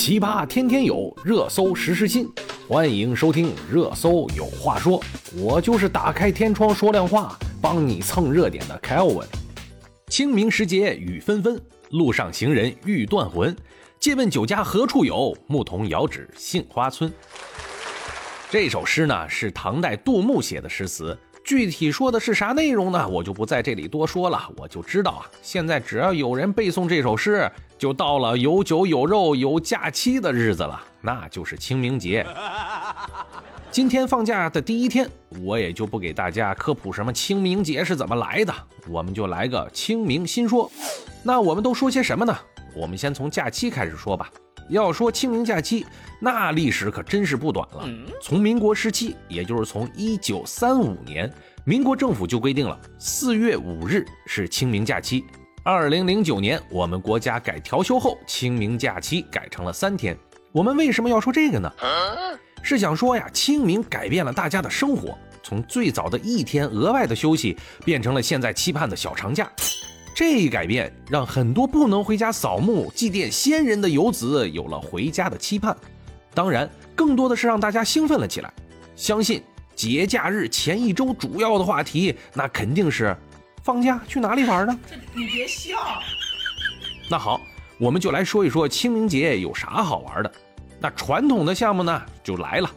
奇葩天天有，热搜时时新。欢迎收听《热搜有话说》，我就是打开天窗说亮话，帮你蹭热点的 Kelvin。清明时节雨纷纷，路上行人欲断魂。借问酒家何处有？牧童遥指杏花村。这首诗呢，是唐代杜牧写的诗词。具体说的是啥内容呢？我就不在这里多说了。我就知道啊，现在只要有人背诵这首诗，就到了有酒有肉有假期的日子了，那就是清明节。今天放假的第一天，我也就不给大家科普什么清明节是怎么来的，我们就来个清明新说。那我们都说些什么呢？我们先从假期开始说吧。要说清明假期，那历史可真是不短了。从民国时期，也就是从一九三五年，民国政府就规定了四月五日是清明假期。二零零九年，我们国家改调休后，清明假期改成了三天。我们为什么要说这个呢？是想说呀，清明改变了大家的生活，从最早的一天额外的休息，变成了现在期盼的小长假。这一改变让很多不能回家扫墓祭奠先人的游子有了回家的期盼，当然，更多的是让大家兴奋了起来。相信节假日前一周主要的话题，那肯定是放假去哪里玩呢？你别笑。那好，我们就来说一说清明节有啥好玩的。那传统的项目呢，就来了：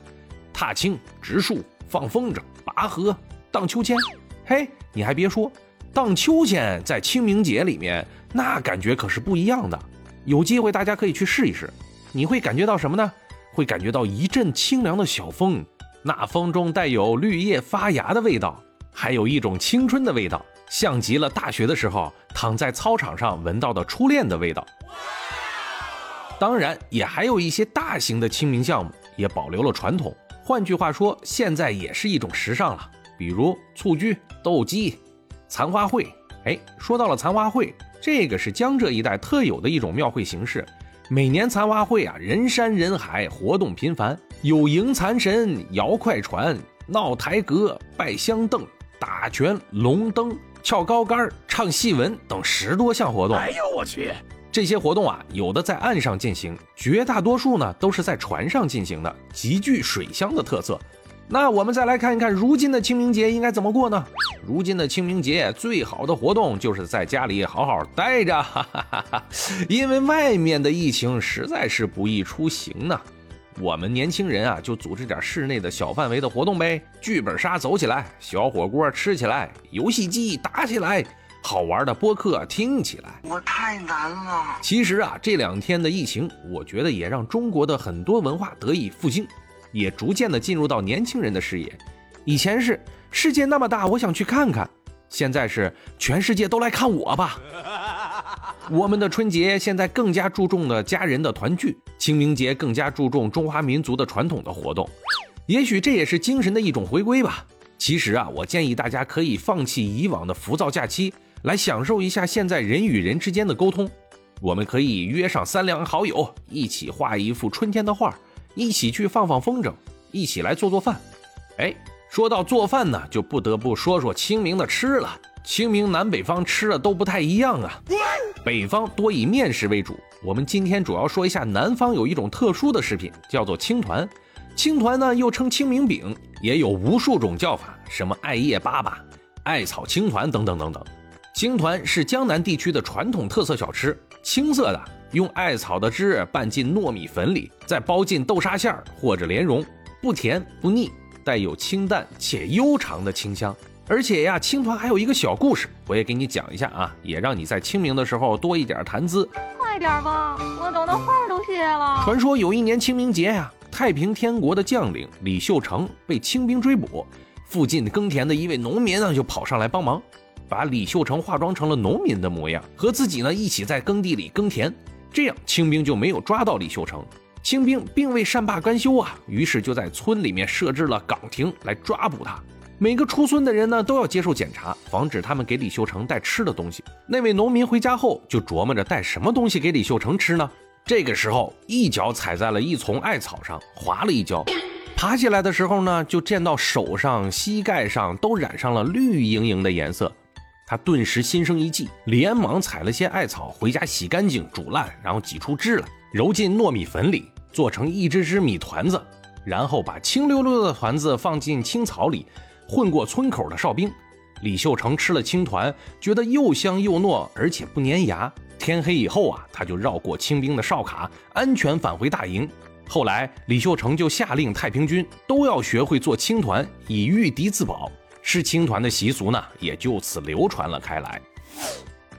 踏青、植树、放风筝、拔河、荡秋千。嘿，你还别说。荡秋千在清明节里面，那感觉可是不一样的。有机会大家可以去试一试，你会感觉到什么呢？会感觉到一阵清凉的小风，那风中带有绿叶发芽的味道，还有一种青春的味道，像极了大学的时候躺在操场上闻到的初恋的味道。当然，也还有一些大型的清明项目也保留了传统，换句话说，现在也是一种时尚了，比如蹴鞠、斗鸡。残花会，哎，说到了残花会，这个是江浙一带特有的一种庙会形式。每年残花会啊，人山人海，活动频繁，有迎残神、摇快船、闹台阁、拜香凳、打拳、龙灯、跳高杆、唱戏文等十多项活动。哎呦我去！这些活动啊，有的在岸上进行，绝大多数呢都是在船上进行的，极具水乡的特色。那我们再来看一看，如今的清明节应该怎么过呢？如今的清明节最好的活动就是在家里好好待着，哈哈哈哈因为外面的疫情实在是不易出行呢。我们年轻人啊，就组织点室内的小范围的活动呗，剧本杀走起来，小火锅吃起来，游戏机打起来，好玩的播客听起来。我太难了。其实啊，这两天的疫情，我觉得也让中国的很多文化得以复兴。也逐渐的进入到年轻人的视野，以前是世界那么大，我想去看看；现在是全世界都来看我吧。我们的春节现在更加注重的家人的团聚，清明节更加注重中华民族的传统的活动。也许这也是精神的一种回归吧。其实啊，我建议大家可以放弃以往的浮躁假期，来享受一下现在人与人之间的沟通。我们可以约上三两好友，一起画一幅春天的画。一起去放放风筝，一起来做做饭。哎，说到做饭呢，就不得不说说清明的吃了。清明南北方吃的都不太一样啊。北方多以面食为主，我们今天主要说一下南方有一种特殊的食品，叫做青团。青团呢又称清明饼，也有无数种叫法，什么艾叶粑粑、艾草青团等等等等。青团是江南地区的传统特色小吃，青色的。用艾草的汁拌进糯米粉里，再包进豆沙馅儿或者莲蓉，不甜不腻，带有清淡且悠长的清香。而且呀，青团还有一个小故事，我也给你讲一下啊，也让你在清明的时候多一点谈资。快点吧，我等的画都谢了。传说有一年清明节呀，太平天国的将领李秀成被清兵追捕，附近耕田的一位农民呢就跑上来帮忙，把李秀成化妆成了农民的模样，和自己呢一起在耕地里耕田。这样清兵就没有抓到李秀成，清兵并未善罢甘休啊，于是就在村里面设置了岗亭来抓捕他。每个出村的人呢都要接受检查，防止他们给李秀成带吃的东西。那位农民回家后就琢磨着带什么东西给李秀成吃呢？这个时候一脚踩在了一丛艾草上，滑了一跤，爬起来的时候呢就见到手上、膝盖上都染上了绿莹莹的颜色。他顿时心生一计，连忙采了些艾草回家洗干净、煮烂，然后挤出汁来。揉进糯米粉里，做成一只只米团子，然后把青溜溜的团子放进青草里，混过村口的哨兵。李秀成吃了青团，觉得又香又糯，而且不粘牙。天黑以后啊，他就绕过清兵的哨卡，安全返回大营。后来，李秀成就下令太平军都要学会做青团，以御敌自保。吃青团的习俗呢，也就此流传了开来。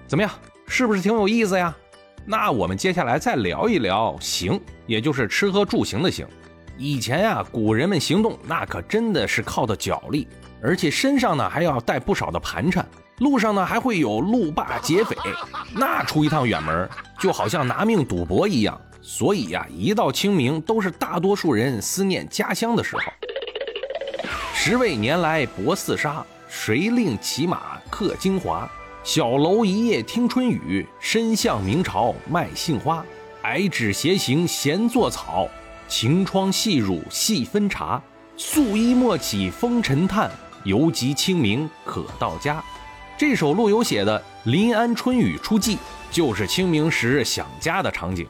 怎么样，是不是挺有意思呀？那我们接下来再聊一聊行，也就是吃喝住行的行。以前呀，古人们行动那可真的是靠的脚力，而且身上呢还要带不少的盘缠，路上呢还会有路霸劫匪，那出一趟远门就好像拿命赌博一样。所以呀，一到清明都是大多数人思念家乡的时候。十位年来搏四杀，谁令骑马刻精华？小楼一夜听春雨，身向明朝卖杏花。矮纸斜行闲作草，晴窗细入细分茶。素衣莫起风尘叹，犹及清明可到家。这首陆游写的《临安春雨初霁》，就是清明时想家的场景。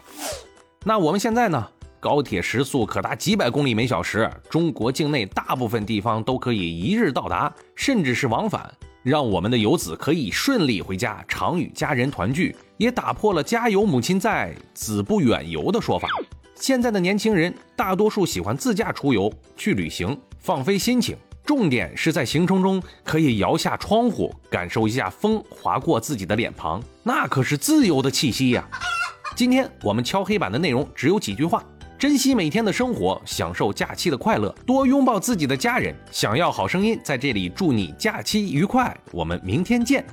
那我们现在呢？高铁时速可达几百公里每小时，中国境内大部分地方都可以一日到达，甚至是往返，让我们的游子可以顺利回家，常与家人团聚，也打破了“家有母亲在，子不远游”的说法。现在的年轻人大多数喜欢自驾出游，去旅行，放飞心情，重点是在行程中可以摇下窗户，感受一下风划过自己的脸庞，那可是自由的气息呀。今天我们敲黑板的内容只有几句话：珍惜每天的生活，享受假期的快乐，多拥抱自己的家人。想要好声音，在这里祝你假期愉快。我们明天见。